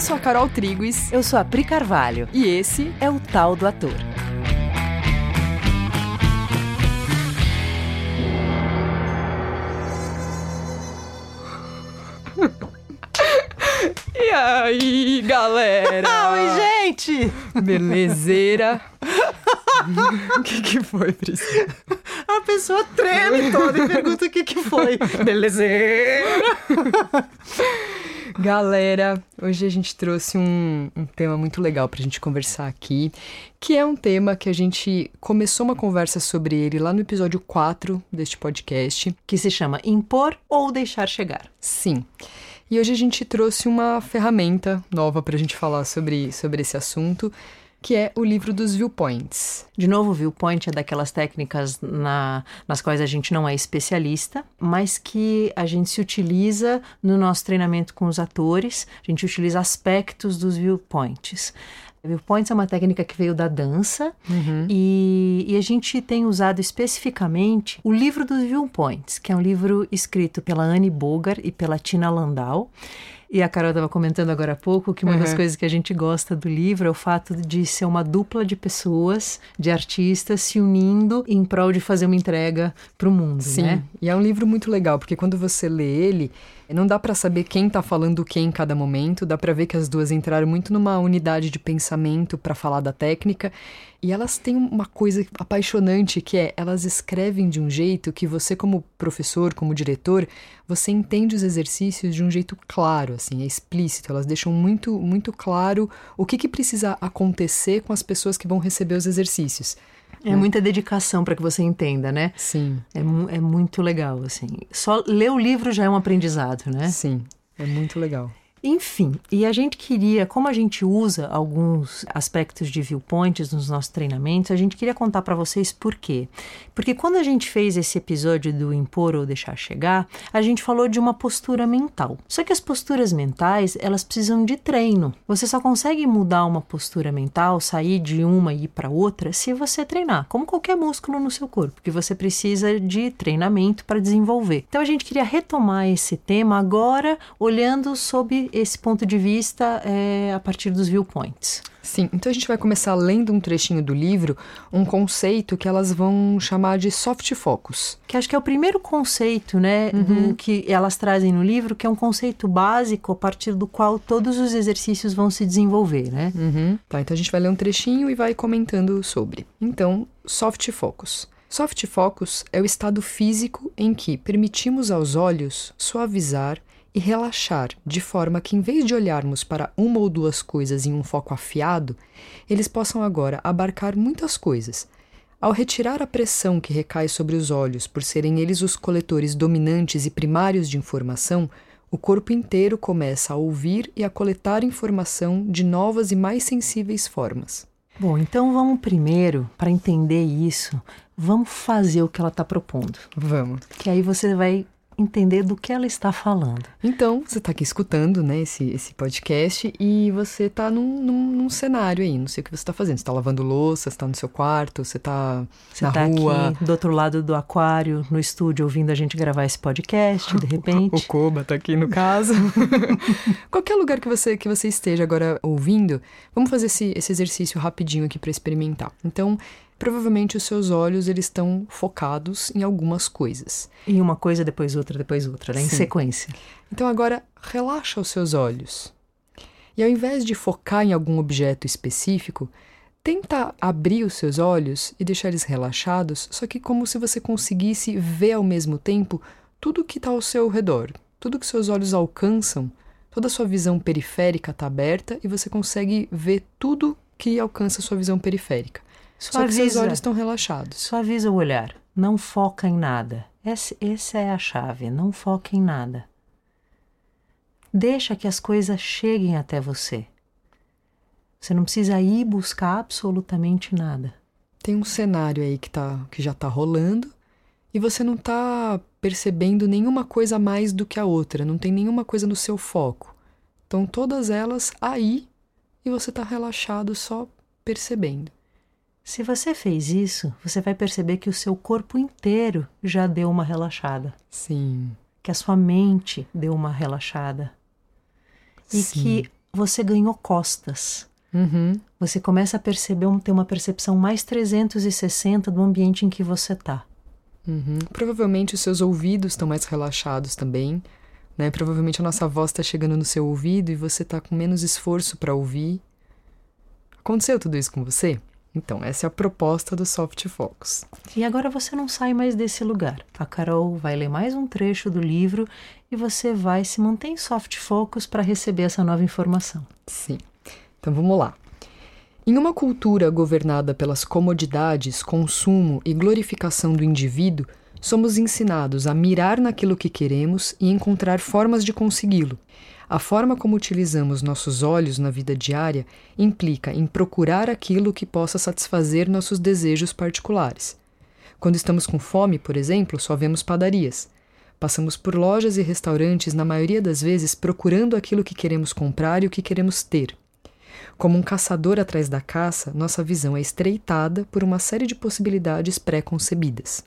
Eu sou a Carol Triguis. Eu sou a Pri Carvalho. E esse é o Tal do Ator. E aí, galera? Oi, gente! Belezeira? O que, que foi, Priscila? A pessoa treme toda e pergunta o que, que foi. Belezeira! Galera, hoje a gente trouxe um, um tema muito legal pra gente conversar aqui, que é um tema que a gente começou uma conversa sobre ele lá no episódio 4 deste podcast. Que se chama Impor ou Deixar Chegar. Sim. E hoje a gente trouxe uma ferramenta nova pra gente falar sobre, sobre esse assunto, que é o livro dos viewpoints. De novo, o viewpoint é daquelas técnicas na, nas quais a gente não é especialista, mas que a gente se utiliza no nosso treinamento com os atores, a gente utiliza aspectos dos viewpoints. Viewpoints é uma técnica que veio da dança Uhum. e, e a gente tem usado especificamente o livro dos viewpoints, que é um livro escrito pela Anne Bogar e pela Tina Landau. E a Carol estava comentando agora há pouco que uma das Uhum. coisas que a gente gosta do livro é o fato de ser uma dupla de pessoas, de artistas, se unindo em prol de fazer uma entrega para o mundo, Sim, né? e é um livro muito legal, porque quando você lê ele, não dá pra saber quem tá falando o que em cada momento, dá pra ver que as duas entraram muito numa unidade de pensamento pra falar da técnica, e elas têm uma coisa apaixonante que é, elas escrevem de um jeito que você como professor, como diretor, você entende os exercícios de um jeito claro, assim, é explícito, elas deixam muito muito claro o que que precisa acontecer com as pessoas que vão receber os exercícios. É muita dedicação para que você entenda, né? Sim, É, é muito legal, assim. Só ler o livro já é um aprendizado, né? sim, é muito legal. Enfim, e a gente queria, como a gente usa alguns aspectos de viewpoints nos nossos treinamentos, a gente queria contar para vocês por quê. Porque quando a gente fez esse episódio do impor ou deixar chegar, a gente falou de uma postura mental. Só que as posturas mentais, elas precisam de treino. Você só consegue mudar uma postura mental, sair de uma e ir para outra, se você treinar, como qualquer músculo no seu corpo, que você precisa de treinamento para desenvolver. Então a gente queria retomar esse tema agora, olhando sob esse ponto de vista é, a partir dos viewpoints. Sim, então a gente vai começar lendo um trechinho do livro, um conceito que elas vão chamar de soft focus. Que acho que é o primeiro conceito, né, do que elas trazem no livro, que é um conceito básico a partir do qual todos os exercícios vão se desenvolver, né? Uhum. Tá, então a gente vai ler um trechinho e vai comentando sobre. Então, soft focus. Soft focus é o estado físico em que permitimos aos olhos suavizar e relaxar de forma que, em vez de olharmos para uma ou duas coisas em um foco afiado, eles possam agora abarcar muitas coisas. Ao retirar a pressão que recai sobre os olhos por serem eles os coletores dominantes e primários de informação, o corpo inteiro começa a ouvir e a coletar informação de novas e mais sensíveis formas. Bom, então vamos primeiro, para entender isso, vamos fazer o que ela está propondo. Vamos. Que aí você vai entender do que ela está falando. Então, você está aqui escutando né, esse, esse podcast e você está num, num, num cenário aí, não sei o que você está fazendo. Você está lavando louça, você está no seu quarto, você está Você na está rua. aqui do outro lado do aquário, no estúdio, ouvindo a gente gravar esse podcast, de O repente. Koba tá aqui no caso. Qualquer lugar que você que você esteja agora ouvindo, vamos fazer esse, esse exercício rapidinho aqui para experimentar. Então, provavelmente os seus olhos eles estão focados em algumas coisas. E uma coisa depois outra, depois outra, né? Em Sim. sequência. Então agora relaxa os seus olhos. E ao invés de focar em algum objeto específico, tenta abrir os seus olhos e deixar eles relaxados, só que como se você conseguisse ver ao mesmo tempo tudo que está ao seu redor, tudo que seus olhos alcançam, toda a sua visão periférica está aberta e você consegue ver tudo que alcança a sua visão periférica. Só que seus Suaviza. olhos estão relaxados. Suaviza o olhar. Não foca em nada. Esse, essa é a chave. Não foca em nada. Deixa que as coisas cheguem até você. Você não precisa ir buscar absolutamente nada. tem um cenário aí que, tá, que já tá rolando e você não tá percebendo nenhuma coisa mais do que a outra, não tem nenhuma coisa no seu foco. Então todas elas aí e você tá relaxado só percebendo. Se você fez isso, você vai perceber que o seu corpo inteiro já deu uma relaxada, Sim. que a sua mente deu uma relaxada. E Sim. que você ganhou costas. Uhum. Você começa a perceber, ter uma percepção mais 360 do ambiente em que você está. Uhum. Provavelmente os seus ouvidos estão mais relaxados também. Né? Provavelmente a nossa voz está chegando no seu ouvido e você está com menos esforço para ouvir. Aconteceu tudo isso com você? Então, essa é a proposta do Soft Focus. E agora você não sai mais desse lugar. A Carol vai ler mais um trecho do livro e você vai se manter em Soft Focus para receber essa nova informação. Sim. Então vamos lá. Em uma cultura governada pelas comodidades, consumo e glorificação do indivíduo, somos ensinados a mirar naquilo que queremos e encontrar formas de consegui-lo. A forma como utilizamos nossos olhos na vida diária implica em procurar aquilo que possa satisfazer nossos desejos particulares. Quando estamos com fome, por exemplo, só vemos padarias. Passamos por lojas e restaurantes, na maioria das vezes, procurando aquilo que queremos comprar e o que queremos ter. Como um caçador atrás da caça, nossa visão é estreitada por uma série de possibilidades pré-concebidas.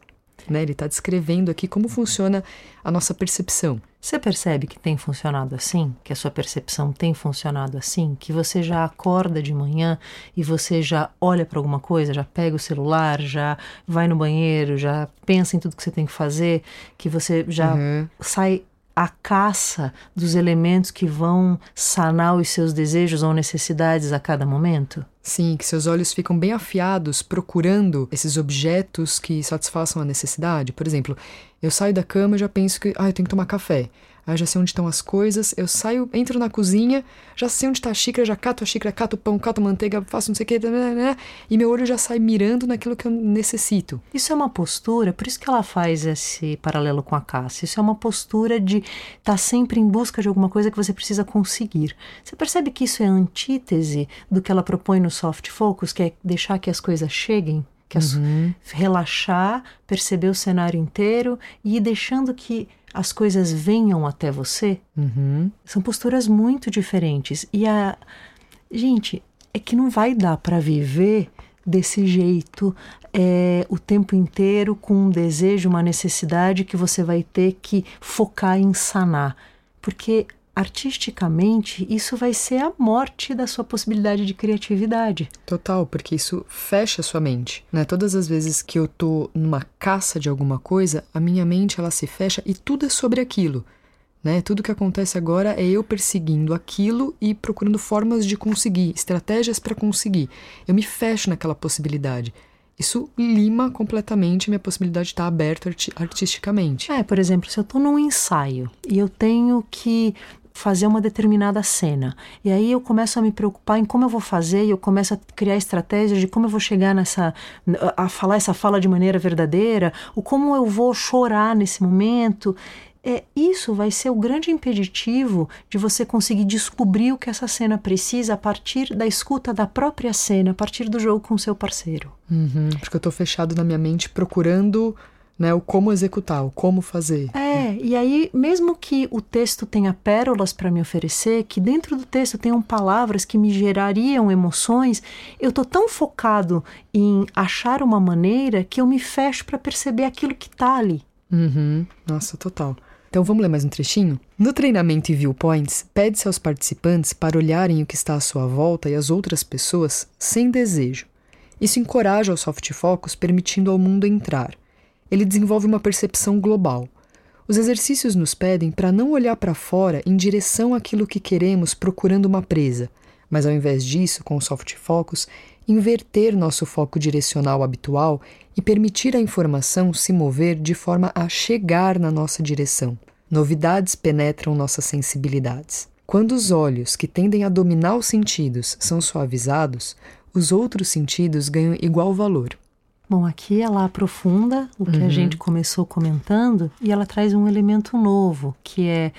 Né? Ele está descrevendo aqui como funciona a nossa percepção. Você percebe que tem funcionado assim? Que a sua percepção tem funcionado assim? Que você já acorda de manhã e você já olha para alguma coisa, já pega o celular, já vai no banheiro, já pensa em tudo que você tem que fazer, que você já uhum. sai a caça dos elementos que vão sanar os seus desejos ou necessidades a cada momento? Sim, que seus olhos ficam bem afiados procurando esses objetos que satisfaçam a necessidade. Por exemplo, eu saio da cama já penso que ah, eu tenho que tomar café. Aí já sei onde estão as coisas, eu saio, entro na cozinha, já sei onde está a xícara, já cato a xícara, cato o pão, cato a manteiga, faço não sei o que, e meu olho já sai mirando naquilo que eu necessito. Isso é uma postura, por isso que ela faz esse paralelo com a caça. Isso é uma postura de estar tá sempre em busca de alguma coisa que você precisa conseguir. Você percebe que isso é antítese do que ela propõe no soft focus, que é deixar que as coisas cheguem? Que é uhum. relaxar, perceber o cenário inteiro e ir deixando que as coisas venham até você, uhum. são posturas muito diferentes. E a. Gente, é que não vai dar para viver desse jeito é, o tempo inteiro com um desejo, uma necessidade que você vai ter que focar em sanar. Porque artisticamente, isso vai ser a morte da sua possibilidade de criatividade. Total, porque isso fecha a sua mente, né? Todas as vezes que eu tô numa caça de alguma coisa, a minha mente ela se fecha e tudo é sobre aquilo. Né? Tudo que acontece agora é eu perseguindo aquilo e procurando formas de conseguir, estratégias para conseguir. Eu me fecho naquela possibilidade. Isso lima completamente minha possibilidade de estar aberto artisticamente. É, por exemplo, se eu estou num ensaio e eu tenho que fazer uma determinada cena. E aí eu começo a me preocupar em como eu vou fazer, e eu começo a criar estratégias de como eu vou chegar nessa a falar essa fala de maneira verdadeira, ou como eu vou chorar nesse momento. É, isso vai ser o grande impeditivo de você conseguir descobrir o que essa cena precisa a partir da escuta da própria cena, a partir do jogo com o seu parceiro. Uhum, porque eu estou fechado na minha mente procurando né, o como executar, o como fazer. É, e aí, mesmo que o texto tenha pérolas para me oferecer, que dentro do texto tenham palavras que me gerariam emoções, eu tô tão focado em achar uma maneira que eu me fecho para perceber aquilo que tá ali. Uhum. Nossa, total. Então vamos ler mais um trechinho? No treinamento e viewpoints, pede-se aos participantes para olharem o que está à sua volta e as outras pessoas sem desejo. Isso encoraja os soft focus, permitindo ao mundo entrar ele desenvolve uma percepção global. Os exercícios nos pedem para não olhar para fora em direção àquilo que queremos procurando uma presa, mas ao invés disso, com o soft focus, inverter nosso foco direcional habitual e permitir à informação se mover de forma a chegar na nossa direção. Novidades penetram nossas sensibilidades. Quando os olhos, que tendem a dominar os sentidos, são suavizados, os outros sentidos ganham igual valor. Bom, aqui ela aprofunda o que uhum. a gente começou comentando e ela traz um elemento novo, que é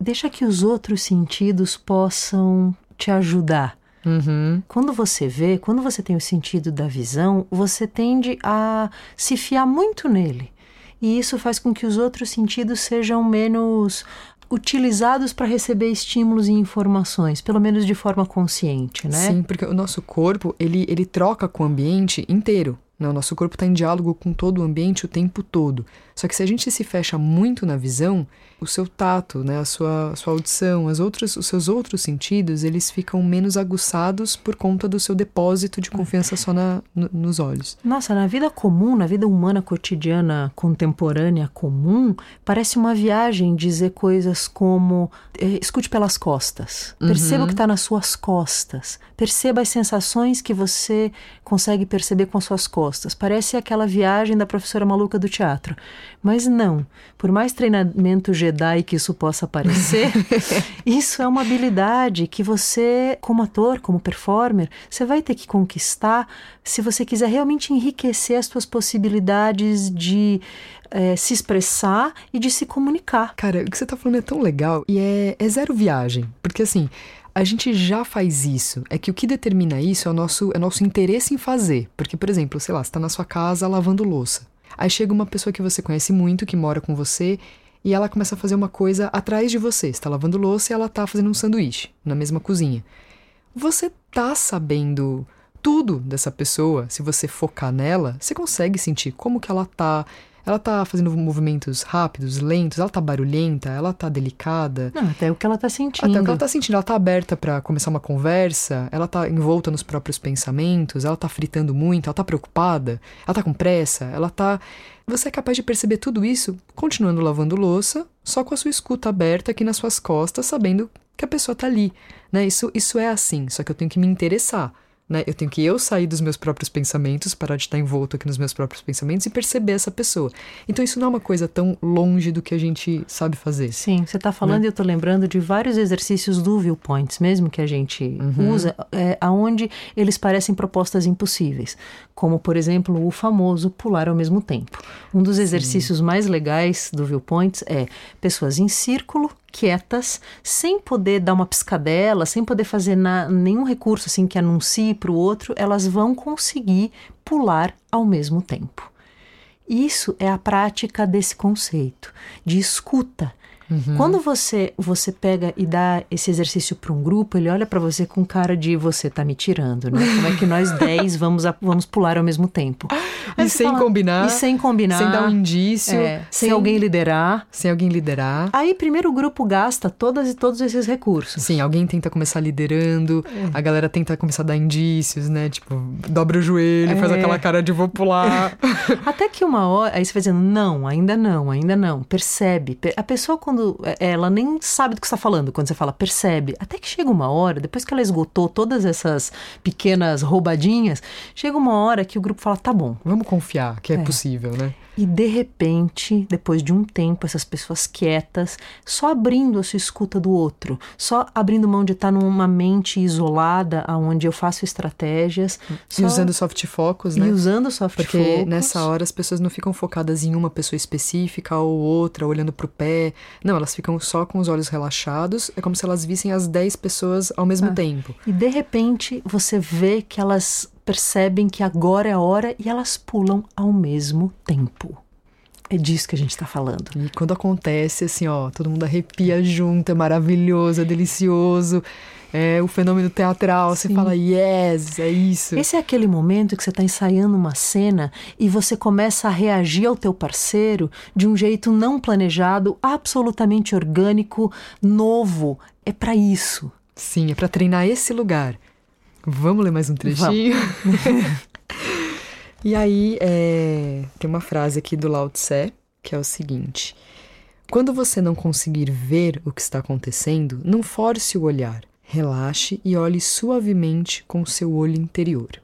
deixa que os outros sentidos possam te ajudar. Uhum. Quando você vê, quando você tem o sentido da visão, você tende a se fiar muito nele. E isso faz com que os outros sentidos sejam menos utilizados para receber estímulos e informações, pelo menos de forma consciente, né? Sim, porque o nosso corpo, ele, ele troca com o ambiente inteiro. Né? O nosso corpo está em diálogo com todo o ambiente o tempo todo. Só que se a gente se fecha muito na visão, o seu tato, né, a sua, sua audição, as outras, os seus outros sentidos, eles ficam menos aguçados por conta do seu depósito de confiança só na, no, nos olhos. Nossa, na vida comum, na vida humana cotidiana contemporânea comum, parece uma viagem dizer coisas como eh, escute pelas costas, perceba uhum. o que está nas suas costas, perceba as sensações que você consegue perceber com as suas costas. Parece aquela viagem da professora maluca do teatro. Mas não, por mais treinamento Jedi que isso possa parecer, isso é uma habilidade que você, como ator, como performer, você vai ter que conquistar se você quiser realmente enriquecer as suas possibilidades de é, se expressar e de se comunicar. Cara, o que você tá falando é tão legal e é, é zero viagem. Porque assim, a gente já faz isso. É que o que determina isso é o nosso, é o nosso interesse em fazer. Porque, por exemplo, sei lá, você tá na sua casa lavando louça. Aí chega uma pessoa que você conhece muito, que mora com você, e ela começa a fazer uma coisa atrás de você. Está lavando louça e ela está fazendo um sanduíche na mesma cozinha. Você tá sabendo tudo dessa pessoa, se você focar nela, você consegue sentir como que ela tá, ela tá fazendo movimentos rápidos, lentos, ela tá barulhenta, ela tá delicada. Não, até o que ela tá sentindo. Até o que ela tá sentindo. Ela tá aberta para começar uma conversa, ela tá envolta nos próprios pensamentos, ela tá fritando muito, ela tá preocupada, ela tá com pressa, ela tá. Você é capaz de perceber tudo isso continuando lavando louça, só com a sua escuta aberta aqui nas suas costas, sabendo que a pessoa tá ali. Né? Isso, isso é assim, só que eu tenho que me interessar. Né? Eu tenho que eu sair dos meus próprios pensamentos, parar de estar envolto aqui nos meus próprios pensamentos e perceber essa pessoa. Então isso não é uma coisa tão longe do que a gente sabe fazer. Sim, você está falando né? e eu estou lembrando de vários exercícios do viewpoints, mesmo que a gente uhum. usa, é, aonde eles parecem propostas impossíveis, como por exemplo o famoso pular ao mesmo tempo. Um dos exercícios Sim. mais legais do viewpoints é pessoas em círculo quietas, sem poder dar uma piscadela, sem poder fazer na, nenhum recurso assim que anuncie para o outro, elas vão conseguir pular ao mesmo tempo. Isso é a prática desse conceito de escuta, Uhum. Quando você você pega e dá esse exercício para um grupo, ele olha para você com cara de você tá me tirando, né? Como é que nós dez vamos, a, vamos pular ao mesmo tempo? e sem fala, combinar. E sem combinar. Sem dar um indício. É, sem, sem, alguém liderar. Sem alguém liderar. Aí primeiro o grupo gasta todas e todos esses recursos. Sim, alguém tenta começar liderando, é. a galera tenta começar a dar indícios, né? Tipo, dobra o joelho, é. faz aquela cara de vou pular. Até que uma hora, aí você vai dizendo, não, ainda não, ainda não. Percebe. A pessoa quando quando é, ela nem sabe do que está falando, quando você fala percebe, até que chega uma hora, depois que ela esgotou todas essas pequenas roubadinhas, chega uma hora que o grupo fala: tá bom. Vamos confiar que é, é. possível, né? E de repente, depois de um tempo, essas pessoas quietas, só abrindo a sua escuta do outro, só abrindo mão de estar numa mente isolada, onde eu faço estratégias. E usando soft focus, né? E usando soft Porque focus. Porque nessa hora as pessoas não ficam focadas em uma pessoa específica ou outra, olhando para o pé. Não, elas ficam só com os olhos relaxados. É como se elas vissem as 10 pessoas ao mesmo ah. tempo. E de repente você vê que elas percebem que agora é a hora e elas pulam ao mesmo tempo. É disso que a gente está falando. E quando acontece, assim, ó, todo mundo arrepia junto, é maravilhoso, é delicioso. É o fenômeno teatral, Sim. você fala, yes, é isso. Esse é aquele momento que você está ensaiando uma cena e você começa a reagir ao teu parceiro de um jeito não planejado, absolutamente orgânico, novo. É para isso. Sim, é para treinar esse lugar. Vamos ler mais um trechinho? e aí, é, tem uma frase aqui do Lao Tse, que é o seguinte: Quando você não conseguir ver o que está acontecendo, não force o olhar. Relaxe e olhe suavemente com o seu olho interior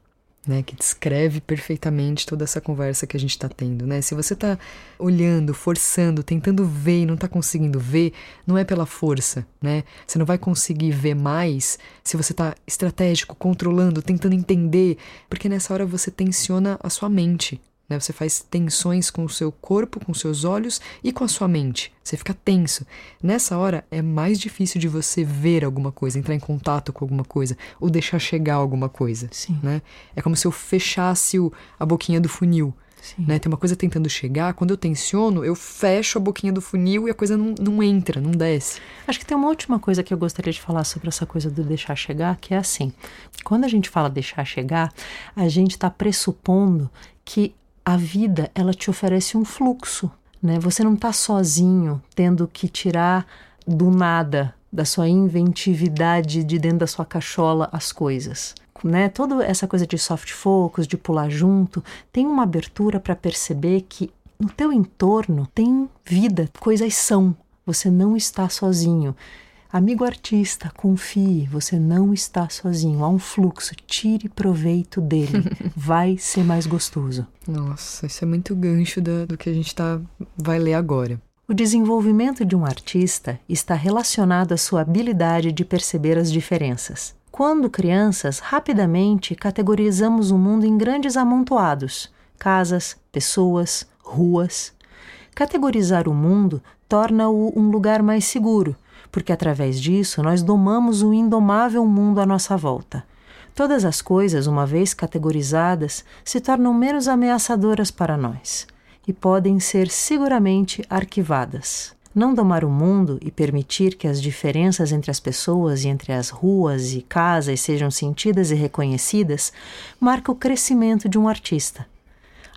né, que descreve perfeitamente toda essa conversa que a gente está tendo, né? Se você está olhando, forçando, tentando ver e não está conseguindo ver, não é pela força, né? Você não vai conseguir ver mais se você está estratégico, controlando, tentando entender, porque nessa hora você tensiona a sua mente, né? Você faz tensões com o seu corpo, com seus olhos e com a sua mente. Você fica tenso. Nessa hora é mais difícil de você ver alguma coisa, entrar em contato com alguma coisa ou deixar chegar alguma coisa. Sim. Né? É como se eu fechasse o, a boquinha do funil. Né? Tem uma coisa tentando chegar, quando eu tensiono, eu fecho a boquinha do funil e a coisa não, não entra, não desce. Acho que tem uma última coisa que eu gostaria de falar sobre essa coisa do deixar chegar, que é assim: quando a gente fala deixar chegar, a gente está pressupondo que a vida ela te oferece um fluxo. né? Você não está sozinho tendo que tirar do nada, da sua inventividade de dentro da sua cachola as coisas. Né? Toda essa coisa de soft focus, de pular junto, tem uma abertura para perceber que no teu entorno tem vida, coisas são. Você não está sozinho. Amigo artista, confie, você não está sozinho. Há um fluxo, tire proveito dele. Vai ser mais gostoso. Nossa, isso é muito gancho do, do que a gente tá, vai ler agora. O desenvolvimento de um artista está relacionado à sua habilidade de perceber as diferenças. Quando crianças, rapidamente categorizamos o mundo em grandes amontoados: casas, pessoas, ruas. Categorizar o mundo torna-o um lugar mais seguro porque através disso nós domamos o indomável mundo à nossa volta. Todas as coisas, uma vez categorizadas, se tornam menos ameaçadoras para nós e podem ser seguramente arquivadas. Não domar o mundo e permitir que as diferenças entre as pessoas e entre as ruas e casas sejam sentidas e reconhecidas marca o crescimento de um artista.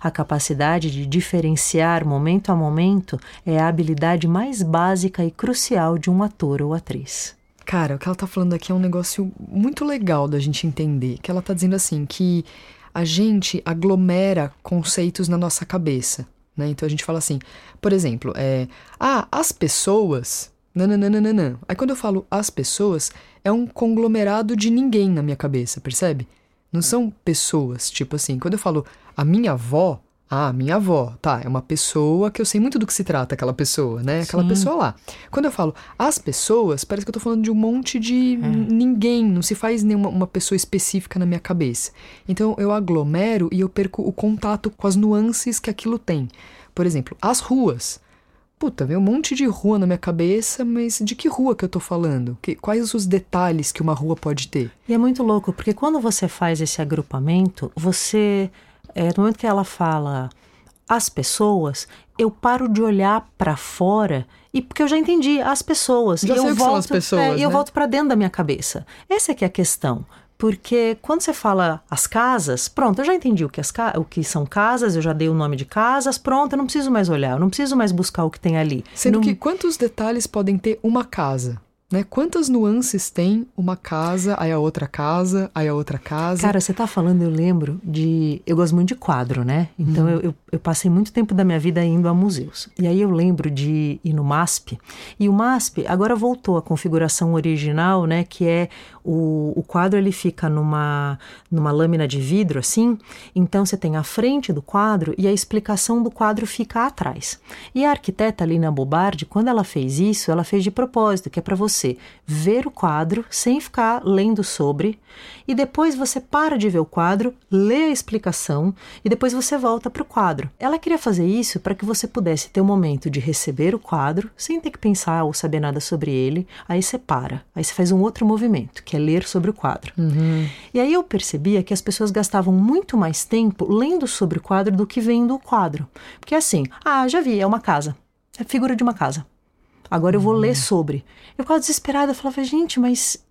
A capacidade de diferenciar momento a momento é a habilidade mais básica e crucial de um ator ou atriz. Cara, o que ela tá falando aqui é um negócio muito legal da gente entender. Que ela tá dizendo assim que a gente aglomera conceitos na nossa cabeça. Né? Então a gente fala assim, por exemplo, é, ah, as pessoas. Nananana. Aí quando eu falo as pessoas, é um conglomerado de ninguém na minha cabeça, percebe? Não são pessoas, tipo assim, quando eu falo a minha avó, ah, minha avó, tá, é uma pessoa que eu sei muito do que se trata aquela pessoa, né? Aquela Sim. pessoa lá. Quando eu falo as pessoas, parece que eu tô falando de um monte de é. ninguém, não se faz nenhuma uma pessoa específica na minha cabeça. Então eu aglomero e eu perco o contato com as nuances que aquilo tem. Por exemplo, as ruas. Puta, vem um monte de rua na minha cabeça, mas de que rua que eu tô falando? Que, quais os detalhes que uma rua pode ter? E é muito louco, porque quando você faz esse agrupamento, você. É, no momento que ela fala as pessoas, eu paro de olhar para fora e porque eu já entendi as pessoas. Já e eu volto, pessoas, é, né? Eu volto para dentro da minha cabeça. Essa é que é a questão. Porque quando você fala as casas, pronto, eu já entendi o que, as o que são casas, eu já dei o nome de casas, pronto, eu não preciso mais olhar, eu não preciso mais buscar o que tem ali. Sendo não... que quantos detalhes podem ter uma casa? Né? Quantas nuances tem uma casa, aí a outra casa, aí a outra casa? Cara, você tá falando, eu lembro de. Eu gosto muito de quadro, né? Então uhum. eu, eu, eu, passei muito tempo da minha vida indo a museus. E aí eu lembro de ir no MASP. E o MASP agora voltou à configuração original, né? Que é o, o quadro ele fica numa, numa lâmina de vidro assim. Então você tem a frente do quadro e a explicação do quadro fica atrás. E a arquiteta Lina Bobardi, quando ela fez isso, ela fez de propósito, que é para você você ver o quadro sem ficar lendo sobre, e depois você para de ver o quadro, lê a explicação e depois você volta para o quadro. Ela queria fazer isso para que você pudesse ter o um momento de receber o quadro sem ter que pensar ou saber nada sobre ele. Aí você para, aí você faz um outro movimento, que é ler sobre o quadro. Uhum. E aí eu percebia que as pessoas gastavam muito mais tempo lendo sobre o quadro do que vendo o quadro. Porque assim, ah, já vi, é uma casa. É figura de uma casa. Agora eu vou ler sobre. Eu ficava desesperada, eu falava, gente, mas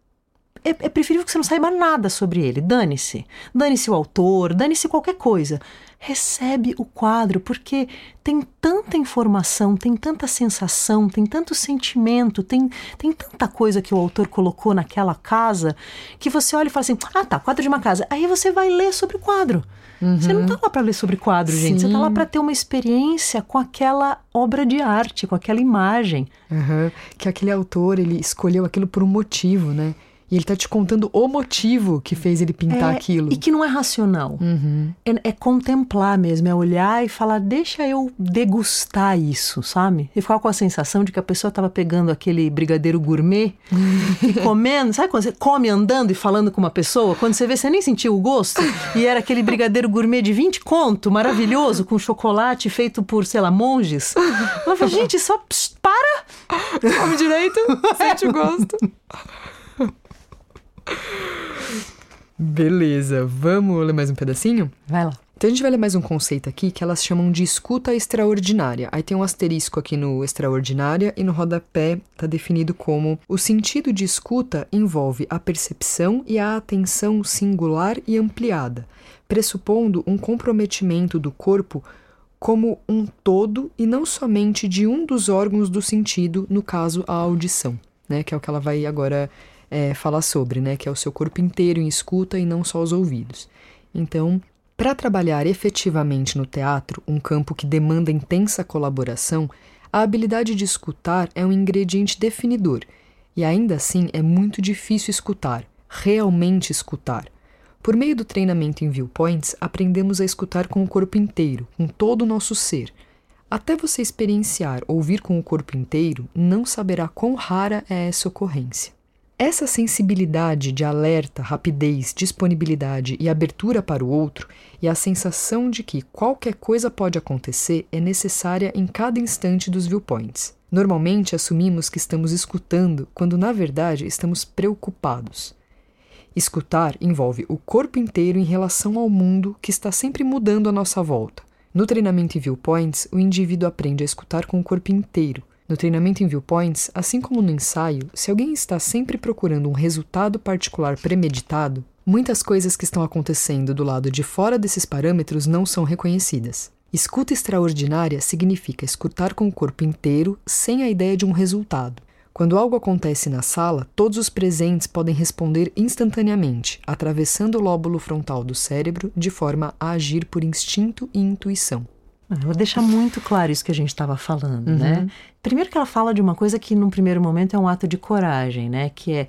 é, é, preferível que você não saiba nada sobre ele. Dane-se. Dane-se o autor, dane-se qualquer coisa. Recebe o quadro, porque tem tanta informação, tem tanta sensação, tem tanto sentimento, tem, tem tanta coisa que o autor colocou naquela casa, que você olha e fala assim: ah, tá, quadro de uma casa. Aí você vai ler sobre o quadro. Uhum. Você não está lá para ler sobre quadro, Sim. gente. Você está lá para ter uma experiência com aquela obra de arte, com aquela imagem. Uhum. Que aquele autor, ele escolheu aquilo por um motivo, né? E ele tá te contando o motivo que fez ele pintar é, aquilo. E que não é racional. Uhum. É, é, contemplar mesmo, é olhar e falar, deixa eu degustar isso, sabe? E ficar com a sensação de que a pessoa tava pegando aquele brigadeiro gourmet e comendo. Sabe quando você come andando e falando com uma pessoa? Quando você vê, você nem sentiu o gosto. E era aquele brigadeiro gourmet de 20 conto, maravilhoso, com chocolate feito por, sei lá, monges. Eu falei, gente, só pss, para! Come direito, sente o gosto. Beleza, vamos ler mais um pedacinho? Vai lá. Então a gente vai ler mais um conceito aqui que elas chamam de escuta extraordinária. Aí tem um asterisco aqui no extraordinária e no rodapé está definido como o sentido de escuta envolve a percepção e a atenção singular e ampliada, pressupondo um comprometimento do corpo como um todo e não somente de um dos órgãos do sentido, no caso, a audição, né? Que é o que ela vai agora é, falar sobre, né? Que é o seu corpo inteiro em escuta e não só os ouvidos. Então, para trabalhar efetivamente no teatro, um campo que demanda intensa colaboração, a habilidade de escutar é um ingrediente definidor, e ainda assim é muito difícil escutar, realmente escutar. Por meio do treinamento em Viewpoints, aprendemos a escutar com o corpo inteiro, com todo o nosso ser. Até você experienciar ouvir com o corpo inteiro, não saberá quão rara é essa ocorrência. Essa sensibilidade de alerta, rapidez, disponibilidade e abertura para o outro e a sensação de que qualquer coisa pode acontecer é necessária em cada instante dos viewpoints. Normalmente assumimos que estamos escutando quando na verdade estamos preocupados. Escutar envolve o corpo inteiro em relação ao mundo que está sempre mudando à nossa volta. No treinamento em Viewpoints, o indivíduo aprende a escutar com o corpo inteiro. No treinamento em Viewpoints, assim como no ensaio, se alguém está sempre procurando um resultado particular premeditado, muitas coisas que estão acontecendo do lado de fora desses parâmetros não são reconhecidas. Escuta extraordinária significa escutar com o corpo inteiro sem a ideia de um resultado. Quando algo acontece na sala, todos os presentes podem responder instantaneamente, atravessando o lóbulo frontal do cérebro de forma a agir por instinto e intuição. Vou deixar muito claro isso que a gente estava falando, uhum. né? Primeiro que ela fala de uma coisa que num primeiro momento é um ato de coragem, né? Que é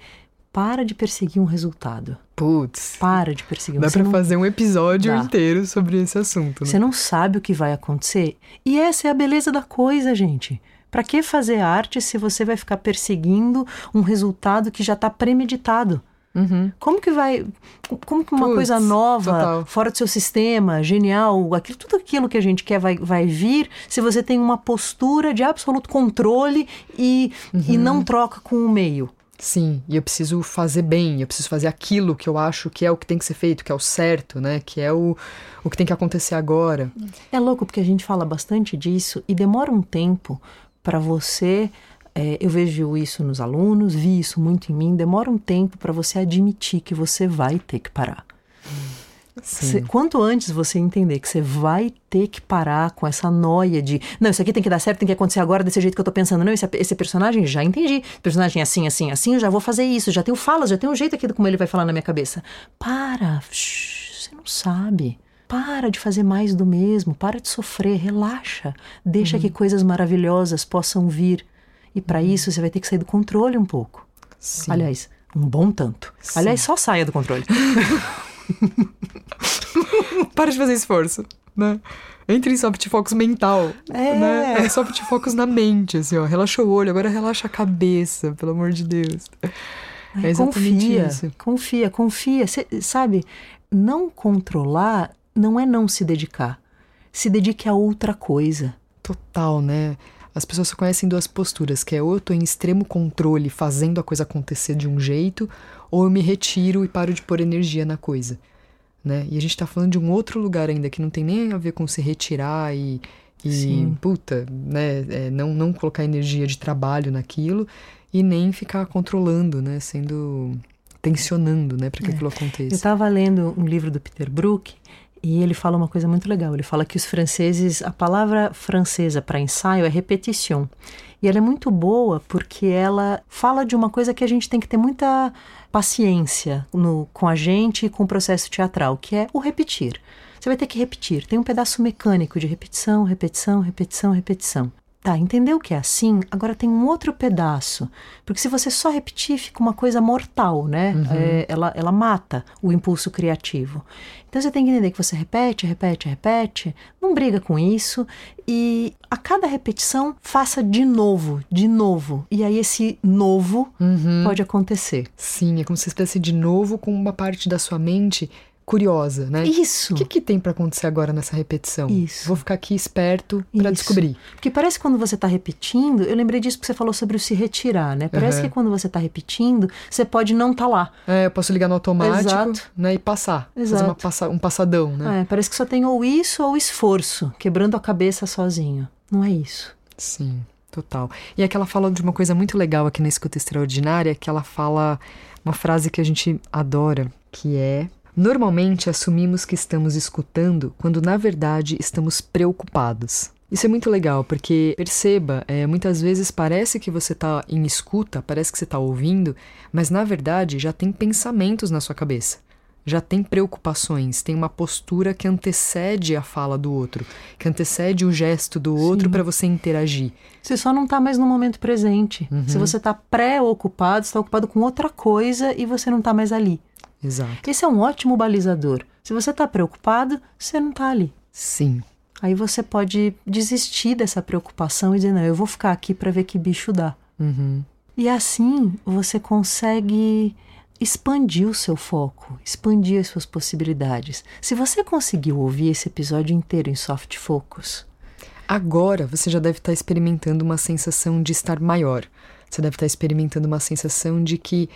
para de perseguir um resultado. Putz. Para de perseguir um Dá para fazer um episódio Dá. inteiro sobre esse assunto. Né? Você não sabe o que vai acontecer. E essa é a beleza da coisa, gente. Para que fazer arte se você vai ficar perseguindo um resultado que já está premeditado? Uhum. Como que vai. Como que uma Puts, coisa nova, total. fora do seu sistema, genial, aquilo, tudo aquilo que a gente quer vai, vai vir se você tem uma postura de absoluto controle e, uhum. e não troca com o meio. Sim, e eu preciso fazer bem, eu preciso fazer aquilo que eu acho que é o que tem que ser feito, que é o certo, né? Que é o, o que tem que acontecer agora. É louco porque a gente fala bastante disso e demora um tempo para você. É, eu vejo isso nos alunos, vi isso muito em mim. Demora um tempo para você admitir que você vai ter que parar. Cê, quanto antes você entender que você vai ter que parar com essa noia de não, isso aqui tem que dar certo, tem que acontecer agora desse jeito que eu tô pensando. Não, esse, esse personagem já entendi. Personagem assim, assim, assim, eu já vou fazer isso, já tenho falas, já tenho um jeito aqui de como ele vai falar na minha cabeça. Para, shh, você não sabe. Para de fazer mais do mesmo, para de sofrer, relaxa. Deixa uhum. que coisas maravilhosas possam vir. E para isso você vai ter que sair do controle um pouco. Sim. Aliás, um bom tanto. Sim. Aliás, só saia do controle. para de fazer esforço, né? Entre em soft focus mental, é. né? É soft focus na mente, assim, ó. Relaxa o olho, agora relaxa a cabeça, pelo amor de Deus. É confia, isso. Confia, confia. Cê, sabe, não controlar não é não se dedicar. Se dedique a outra coisa. Total, né? As pessoas só conhecem duas posturas, que é ou eu tô em extremo controle fazendo a coisa acontecer de um jeito, ou eu me retiro e paro de pôr energia na coisa. Né? E a gente tá falando de um outro lugar ainda que não tem nem a ver com se retirar e, e Sim. puta, né? É, não, não colocar energia de trabalho naquilo e nem ficar controlando, né? Sendo tensionando, né, para que é. aquilo aconteça. Eu estava lendo um livro do Peter Brook e ele fala uma coisa muito legal. Ele fala que os franceses, a palavra francesa para ensaio é repetition. E ela é muito boa porque ela fala de uma coisa que a gente tem que ter muita paciência no, com a gente e com o processo teatral, que é o repetir. Você vai ter que repetir. Tem um pedaço mecânico de repetição, repetição, repetição, repetição. Tá, entendeu que é assim? Agora tem um outro pedaço. Porque se você só repetir, fica uma coisa mortal, né? Uhum. É, ela, ela mata o impulso criativo. Então você tem que entender que você repete, repete, repete, não briga com isso e a cada repetição faça de novo, de novo. E aí esse novo uhum. pode acontecer. Sim, é como se estivesse de novo com uma parte da sua mente curiosa, né? Isso. O que, que tem para acontecer agora nessa repetição? Isso. Vou ficar aqui esperto para descobrir. Porque parece que quando você está repetindo, eu lembrei disso que você falou sobre o se retirar, né? Parece uhum. que quando você está repetindo, você pode não estar tá lá. É, eu posso ligar no automático, Exato. né, e passar, Exato. fazer passa, um passadão, né? É, parece que só tem ou isso ou esforço, quebrando a cabeça sozinho. Não é isso. Sim. Total. E aquela fala de uma coisa muito legal aqui na escuta extraordinária, que ela fala uma frase que a gente adora, que é Normalmente assumimos que estamos escutando quando na verdade estamos preocupados. Isso é muito legal, porque perceba, é, muitas vezes parece que você está em escuta, parece que você está ouvindo, mas na verdade já tem pensamentos na sua cabeça. Já tem preocupações, tem uma postura que antecede a fala do outro, que antecede o gesto do outro para você interagir. Você só não está mais no momento presente. Uhum. Se você está pré-ocupado, está ocupado com outra coisa e você não está mais ali. Exato. Esse é um ótimo balizador. Se você está preocupado, você não está ali. Sim. Aí você pode desistir dessa preocupação e dizer: não, eu vou ficar aqui para ver que bicho dá. Uhum. E assim você consegue expandir o seu foco, expandir as suas possibilidades. Se você conseguiu ouvir esse episódio inteiro em soft focus, agora você já deve estar experimentando uma sensação de estar maior. Você deve estar experimentando uma sensação de que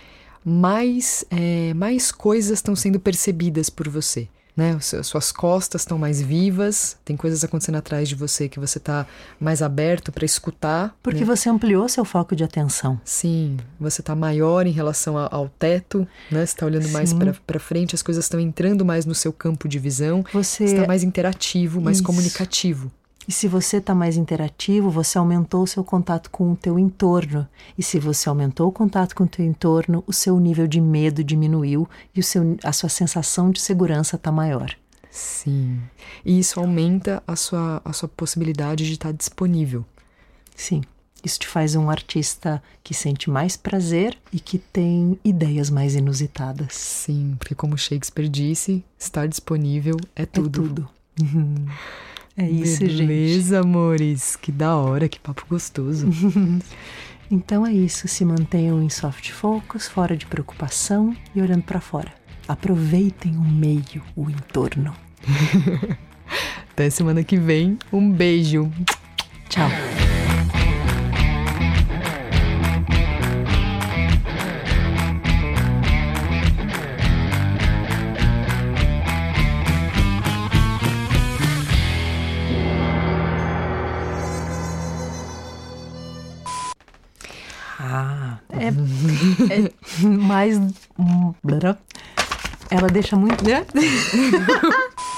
mais, é, mais coisas estão sendo percebidas por você né? Suas costas estão mais vivas, tem coisas acontecendo atrás de você que você está mais aberto para escutar. Porque né? você ampliou seu foco de atenção. Sim, você está maior em relação ao teto, né? Você está olhando Sim. mais para frente, as coisas estão entrando mais no seu campo de visão. Você está mais interativo, mais Isso. comunicativo. E se você está mais interativo, você aumentou o seu contato com o teu entorno. E se você aumentou o contato com o teu entorno, o seu nível de medo diminuiu e o seu, a sua sensação de segurança está maior. Sim. E isso aumenta a sua, a sua possibilidade de estar tá disponível. Sim. Isso te faz um artista que sente mais prazer e que tem ideias mais inusitadas. Sim, porque como Shakespeare disse, estar disponível é tudo. É tudo. É isso, Beleza, gente. Beleza, amores. Que da hora, que papo gostoso. então é isso. Se mantenham em soft focus, fora de preocupação e olhando para fora. Aproveitem o meio, o entorno. Até semana que vem. Um beijo. Tchau. Mais. Ela deixa muito. Né?